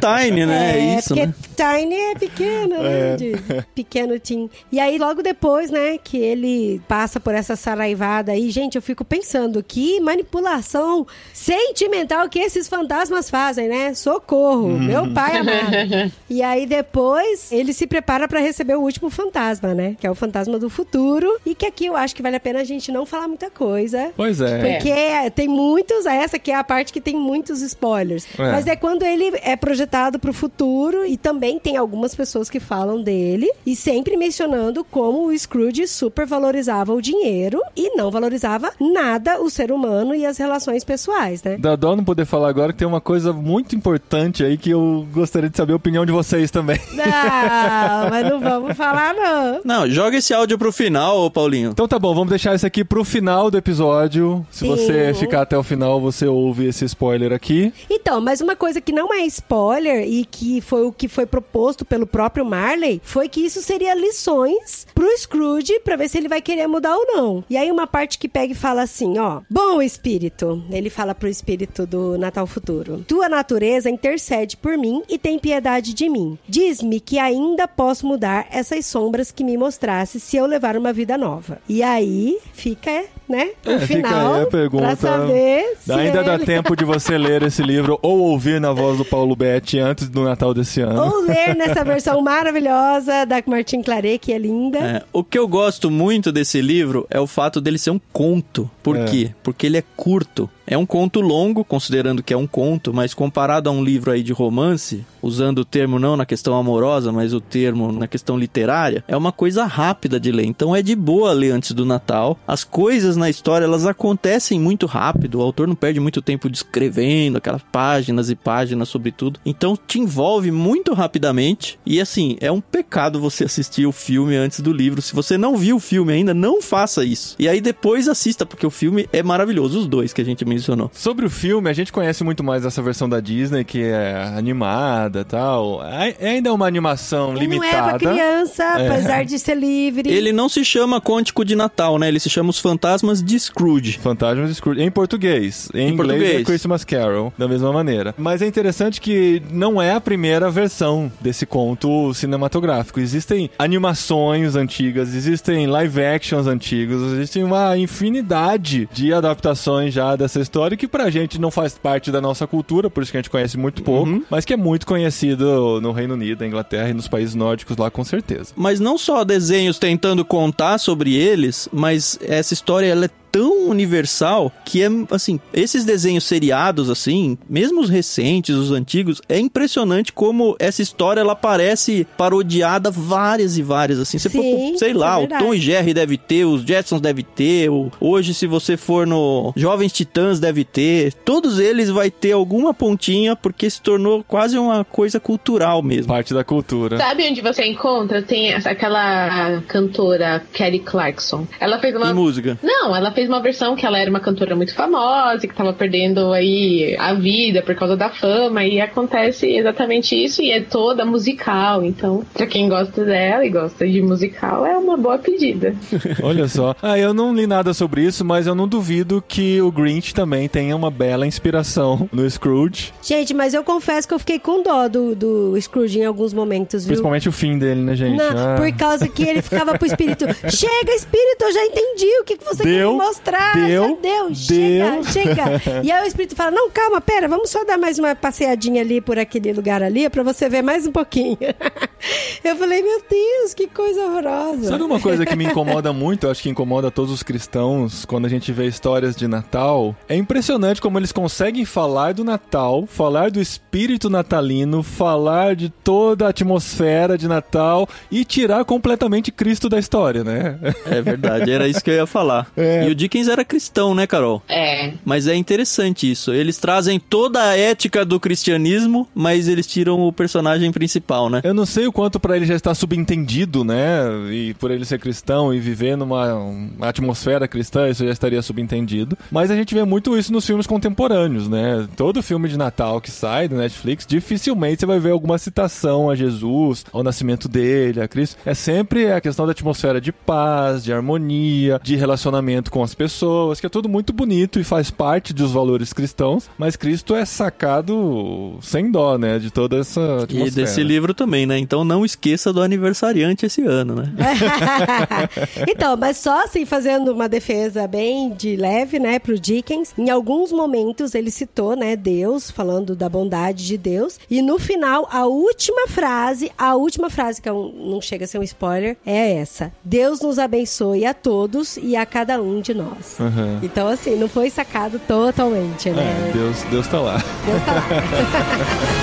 Tiny, né? É, isso, porque né? Tiny é pequeno, né? De pequeno Tim. E aí, logo depois, né, que ele passa por essa saraivada aí, gente, eu fico pensando que manipulação sentimental que esses fantasmas fazem, né? Socorro, meu pai amado. e aí, depois, ele se prepara para receber o último fantasma, né? Que é o fantasma do futuro. E que aqui eu acho que vale a pena a gente não falar muita coisa. Pois é. Porque tem muitos, essa que é a parte que tem muitos spoilers. É. Mas é quando ele é projetado pro futuro e também tem algumas pessoas que falam dele e sempre mencionando como o Scrooge super valorizava o dinheiro e não valorizava nada o ser humano e as relações pessoais, né? Da dó não poder falar agora que tem uma coisa muito importante aí que eu gostaria de saber a opinião de vocês também. Não, mas não vamos falar não. Não, joga esse áudio pro final, ô Paulinho. Então tá bom, vamos deixar isso aqui pro final do episódio. Se Sim. você ficar até o final, você ouve esse spoiler aqui. Então, mas uma coisa que não é spoiler e que foi o que foi proposto pelo próprio Marley foi que isso seria lições pro Scrooge pra ver se ele vai querer mudar ou não. E aí uma parte que pega e fala assim, ó: "Bom espírito", ele fala pro espírito do Natal futuro. "Tua natureza intercede por mim e tem piedade de mim. Diz-me que ainda posso mudar essas sombras que me mostrasse se eu levar uma vida nova." E aí fica, né, o É, fica final aí a pergunta. pra saber se Ainda dá ele- tempo de você ler esse livro ou ouvir na voz do Paulo Betti antes do Natal desse ano. Ou ler nessa versão maravilhosa da Martin Claret, que é linda. É, o que eu gosto muito desse livro é o fato dele ser um conto. Por É. quê? Porque ele é curto. É um conto longo, considerando que é um conto, mas comparado a um livro aí de romance, usando o termo não na questão amorosa, mas o termo na questão literária, é uma coisa rápida de ler. Então é de boa ler antes do Natal. As coisas na história, elas acontecem muito rápido. O autor não perde muito tempo descrevendo aquelas páginas e páginas sobre tudo. Então te envolve muito rapidamente. E assim, é um pecado você assistir o filme antes do livro. Se você não viu o filme ainda, não faça isso. E aí depois assista, porque o filme é maravilhoso. Os dois que a gente mencionou. Sobre o filme, a gente conhece muito mais essa versão da Disney, que é animada e tal. É ainda é uma animação E não é pra limitada. criança, apesar de ser livre. Ele não se chama Côntico de Natal, né? Ele se chama Os Fantasmas de Scrooge. Fantasmas de Scrooge. Em português. Em, Em inglês é português. Christmas Carol, da mesma maneira. Mas é interessante que não é a primeira versão desse conto cinematográfico. Existem animações antigas, existem live actions antigos, existem uma infinidade de adaptações já dessa história que pra gente não faz parte da nossa cultura, por isso que a gente conhece muito pouco, Uhum. mas que é muito conhecido no Reino Unido, na Inglaterra e nos países nórdicos lá com certeza. Mas não só desenhos tentando contar sobre eles, mas essa história ela é tão universal que é assim, esses desenhos seriados assim, mesmo os recentes, os antigos, é impressionante como essa história ela parece parodiada várias e várias assim. Você Sim, sei isso lá, é o. Tom e Jerry deve ter, os Jetsons deve ter, o, hoje se você for no Jovens Titãs deve ter, todos eles vai ter alguma pontinha porque se tornou quase uma coisa cultural mesmo. Parte da cultura. Sabe onde você encontra? Tem aquela cantora Kelly Clarkson. Ela fez E uma. música. Não, ela fez uma versão que ela era uma cantora muito famosa, que tava perdendo aí a vida por causa da fama, e acontece exatamente isso, e é toda musical. Então, pra quem gosta dela e gosta de musical, é uma boa pedida. Olha só. Ah, eu não li nada sobre isso, mas eu não duvido que o Grinch também tenha uma bela inspiração no Scrooge. Gente, mas eu confesso que eu fiquei com dó do, do Scrooge em alguns momentos, viu? Principalmente o fim dele, né, gente? Não, Ah. por causa que ele ficava pro espírito. Chega, espírito, eu já entendi o que, que você Deu, quer me mostrar. deu, já deu, deu. chega, chega. E aí o espírito fala: Não, calma, pera, vamos só dar mais uma passeadinha ali por aquele lugar ali pra você ver mais um pouquinho. Eu falei, meu Deus, que coisa horrorosa. Sabe uma coisa que me incomoda muito, eu acho que incomoda todos os cristãos quando a gente vê histórias de Natal? É impressionante como eles conseguem falar do Natal, falar do espírito natalino, falar de toda a atmosfera de Natal e tirar completamente Cristo da história, né? É verdade, era isso que eu ia falar. É. E o Dickens era cristão, né, Carol? É. Mas é interessante isso. Eles trazem toda a ética do cristianismo, mas eles tiram o personagem principal, né? Eu não sei o quanto pra ele já está subentendido, né? E por ele ser cristão e viver numa uma atmosfera cristã, isso já estaria subentendido. Mas a gente vê muito isso nos filmes contemporâneos, né? Todo filme de Natal que sai do Netflix, dificilmente você vai ver alguma citação a Jesus, ao nascimento dele, a Cristo. É sempre a questão da atmosfera de paz, de harmonia, de relacionamento com as pessoas, que é tudo muito bonito e faz parte dos valores cristãos, mas Cristo é sacado sem dó, né? De toda essa atmosfera. E desse livro também, né? Então não esqueça do aniversariante esse ano, né? então, mas só assim, fazendo uma defesa bem de leve, né, pro Dickens, em alguns momentos ele citou, né, Deus, falando da bondade de Deus, e no final, a última frase, a última frase, que é um- não chega a ser um spoiler, é essa: Deus nos abençoe a todos e a cada um de nós. Aham. Então, assim, não foi sacado totalmente, né? É, Deus, Deus tá lá. Deus tá lá.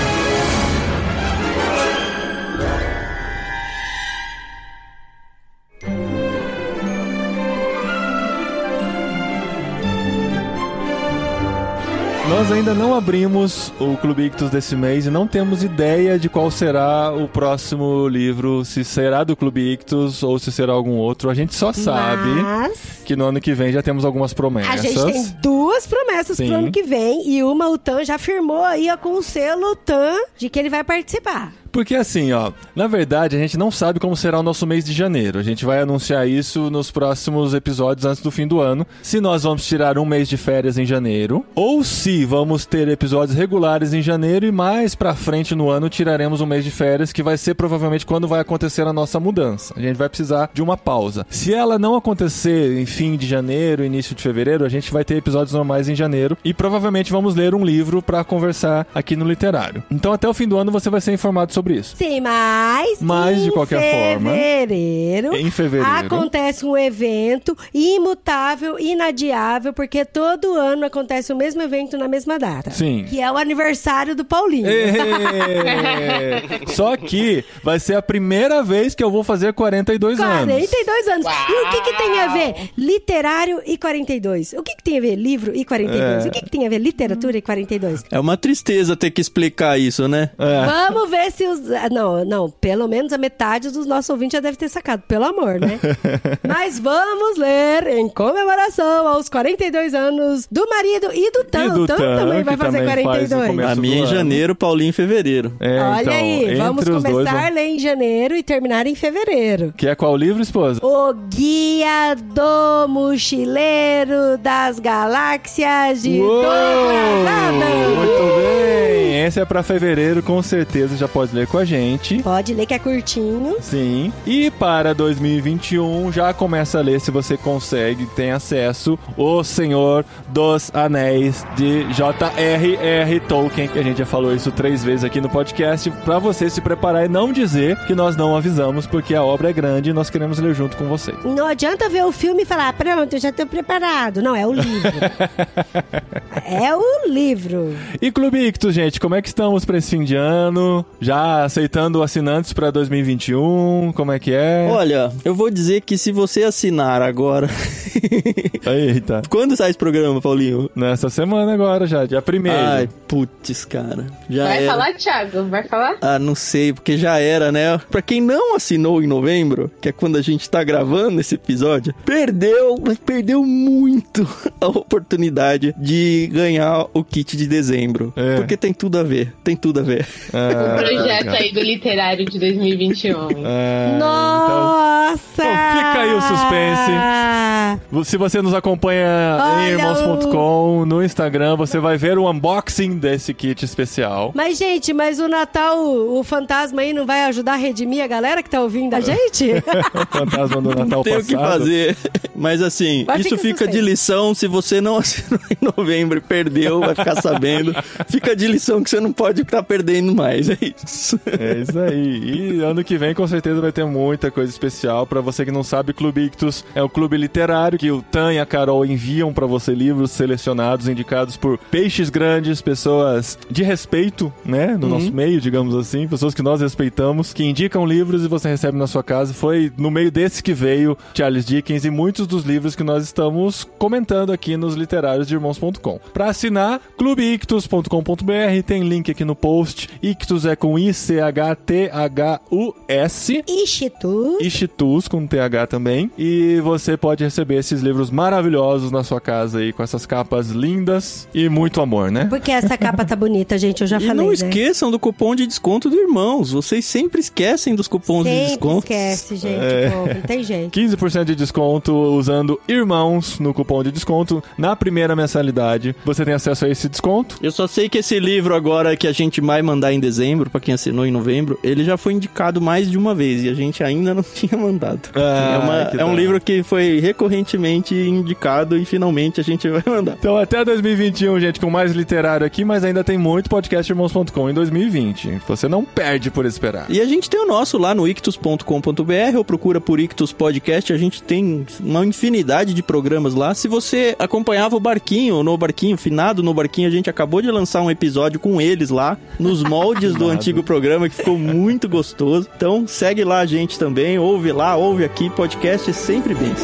Nós ainda não abrimos o Clube Ictus desse mês e não temos ideia de qual será o próximo livro, se será do Clube Ictus ou se será algum outro. A gente só sabe Mas que no ano que vem já temos algumas promessas. a gente tem duas promessas Sim. pro ano que vem e uma o Tan já firmou aí com o selo Tan de que ele vai participar. Porque assim, ó, na verdade a gente não sabe como será o nosso mês de janeiro. A gente vai anunciar isso nos próximos episódios antes do fim do ano. Se nós vamos tirar um mês de férias em janeiro, ou se vamos ter episódios regulares em janeiro e mais pra frente no ano tiraremos um mês de férias, que vai ser provavelmente quando vai acontecer a nossa mudança. A gente vai precisar de uma pausa. Se ela não acontecer em fim de janeiro, início de fevereiro, a gente vai ter episódios normais em janeiro e provavelmente vamos ler um livro pra conversar aqui no literário. Então até o fim do ano você vai ser informado sobre isso. Sim, mas. Mas, de qualquer forma, fevereiro, Em fevereiro. Acontece um evento imutável, inadiável, porque todo ano acontece o mesmo evento na mesma data. Sim. Que é o aniversário do Paulinho. É. Só que vai ser a primeira vez que eu vou fazer 42 anos. 42 anos. E o que, que tem a ver literário e 42? O que, que tem a ver livro e 42? É. O que, que tem a ver literatura e 42? É uma tristeza ter que explicar isso, né? É. Vamos ver se os. ah, Não, não, pelo menos a metade dos nossos ouvintes já deve ter sacado, pelo amor, né? Mas vamos ler em comemoração aos 42 anos do marido e do Tan. E do o Tan Tan, também vai fazer também faz no 42. começo A minha em ano. janeiro, Paulinho em fevereiro. É, Olha então, aí, vamos começar a ler em janeiro e terminar em fevereiro. Que é qual livro, esposa? O Guia do Mochileiro das Galáxias de Uou! Douglas Adams. Muito bem! Esse é pra fevereiro, com certeza já pode ler com a gente. Pode ler que é curtinho. Sim. E para 2021, já começa a ler se você consegue, tem acesso, O Senhor dos Anéis de J.R.R. Tolkien, que a gente já falou isso três vezes aqui no podcast, pra você se preparar e não dizer que nós não avisamos, porque a obra é grande e nós queremos ler junto com vocês. Não adianta ver o filme e falar, pronto, eu já tô preparado. Não, é o livro. é o livro. E Clube Ictus, gente, como é que estamos pra esse fim de ano? Já aceitando assinantes pra 2021? Como é que é? Olha, eu vou dizer que se você assinar agora. Eita. Quando sai esse programa, Paulinho? Nessa semana agora já, dia primeiro. Ai, putz, cara. Já Vai era. falar, Thiago? Vai falar? Ah, não sei, porque já era, né? Pra quem não assinou em novembro, que é quando a gente tá gravando esse episódio, perdeu, mas perdeu muito a oportunidade de ganhar o kit de dezembro. É. Porque tem tudo a ver, tem tudo a ver. Ah, o projeto cara. aí do literário de 2021. Ah, Nossa! então fica aí o suspense. Se você nos acompanha Olha em irmãos.com no Instagram, você vai ver o unboxing desse kit especial. Mas, gente, mas o Natal, o fantasma aí não vai ajudar a redimir a galera que tá ouvindo a gente? Fantasma do Natal Tem o passado. que fazer. Mas assim, Mas isso fica fica de lição. Se você não assinou em novembro e perdeu, vai ficar sabendo. Fica de lição que você não pode estar perdendo mais. É isso. É isso aí. E ano que vem com certeza vai ter muita coisa especial. Pra você que não sabe, Clube Ictus é o clube literário que o Tan e a Carol enviam pra você livros selecionados, indicados por peixes grandes, pessoas de respeito, né, no nosso meio, digamos assim, pessoas que nós respeitamos, que indicam livros e você recebe na sua casa. Foi no meio desse que veio Charles Dickens e muitos dos livros que nós estamos comentando aqui nos literários de irmãos.com. Pra assinar, clubeictus.com.br, tem link aqui no post. Ictus é com I C H T H U S. Instituto. Ichitus com TH também. E você pode receber esses livros maravilhosos na sua casa aí, com essas capas lindas e muito amor, né? Porque essa capa tá bonita, gente, eu já E falei, não né? esqueçam do cupom de desconto do Irmãos. Vocês sempre esquecem dos cupons de Sempre desconto. esquece, gente, É. povo, não tem jeito. 15% de desconto usando Irmãos no cupom de desconto na primeira mensalidade. Você tem acesso a esse desconto. Eu só sei que esse livro agora que a gente vai mandar em dezembro, pra quem assinou em novembro, ele já foi indicado mais de uma vez e a gente ainda não tinha mandado. Ah, é uma- é um livro que foi recorrentemente indicado e finalmente a gente vai mandar. Então até 2021, gente, com mais literário aqui, mas ainda tem muito podcast irmãos.com em 2020. Você não perde por esperar. E a gente tem o nosso lá no ictus.com.br ou procura por Ictus Podcast. A gente tem uma infinidade de programas lá. Se você acompanhava o Barquinho, no Barquinho, finado no Barquinho, a gente acabou de lançar um episódio com eles lá, nos moldes do antigo programa, que ficou muito gostoso. Então segue lá a gente também, ouve lá, ouve aqui. Podcast é sempre bem.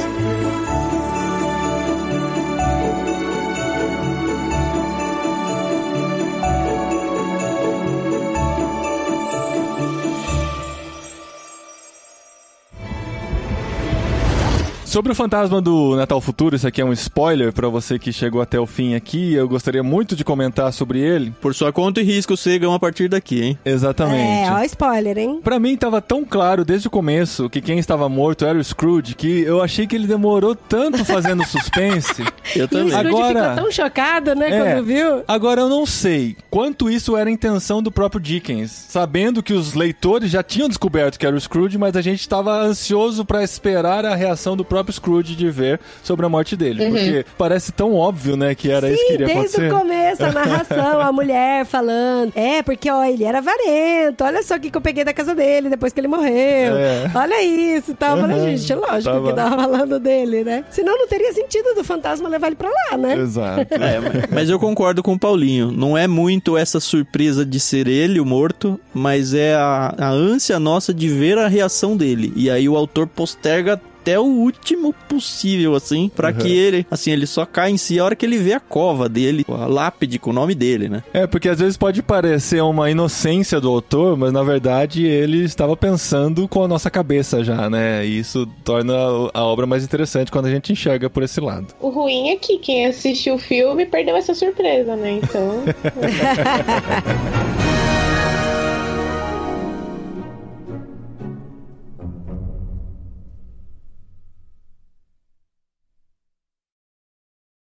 Sobre o fantasma do Natal Futuro, isso aqui é um spoiler para você que chegou até o fim aqui. Eu gostaria muito de comentar sobre ele. Por sua conta e risco, sigam a partir daqui, hein? Exatamente. É, ó, spoiler, hein? Pra mim tava tão claro desde o começo que quem estava morto era o Scrooge que eu achei que ele demorou tanto fazendo suspense. eu também. E o Scrooge Agora- ficou tão chocado, né, É. quando viu. Agora eu não sei quanto isso era a intenção do próprio Dickens, sabendo que os leitores já tinham descoberto que era o Scrooge, mas a gente estava ansioso pra esperar a reação do próprio Scrooge de ver sobre a morte dele, porque parece tão óbvio, né, que era isso que Sim, iria desde acontecer. o começo, a narração, a mulher falando. É, porque, ó, ele era avarento. Olha só o que, que eu peguei da casa dele depois que ele morreu. É. Olha isso e tal. Eu falei, gente, lógico Tava- que tava falando dele, né? Senão não teria sentido do fantasma levar ele pra lá, né? Exato. É, mas- mas eu concordo com o Paulinho. Não é muito essa surpresa de ser ele o morto, mas é a, a ânsia nossa de ver a reação dele. E aí o autor posterga até o último possível, assim, pra Uhum. que ele, assim, ele só cai em si a hora que ele vê a cova dele, a lápide com o nome dele, né? É, porque às vezes pode parecer uma inocência do autor, mas na verdade ele estava pensando com a nossa cabeça já, né? E isso torna a obra mais interessante quando a gente enxerga por esse lado. O ruim é que quem assistiu o filme perdeu essa surpresa, né? Então.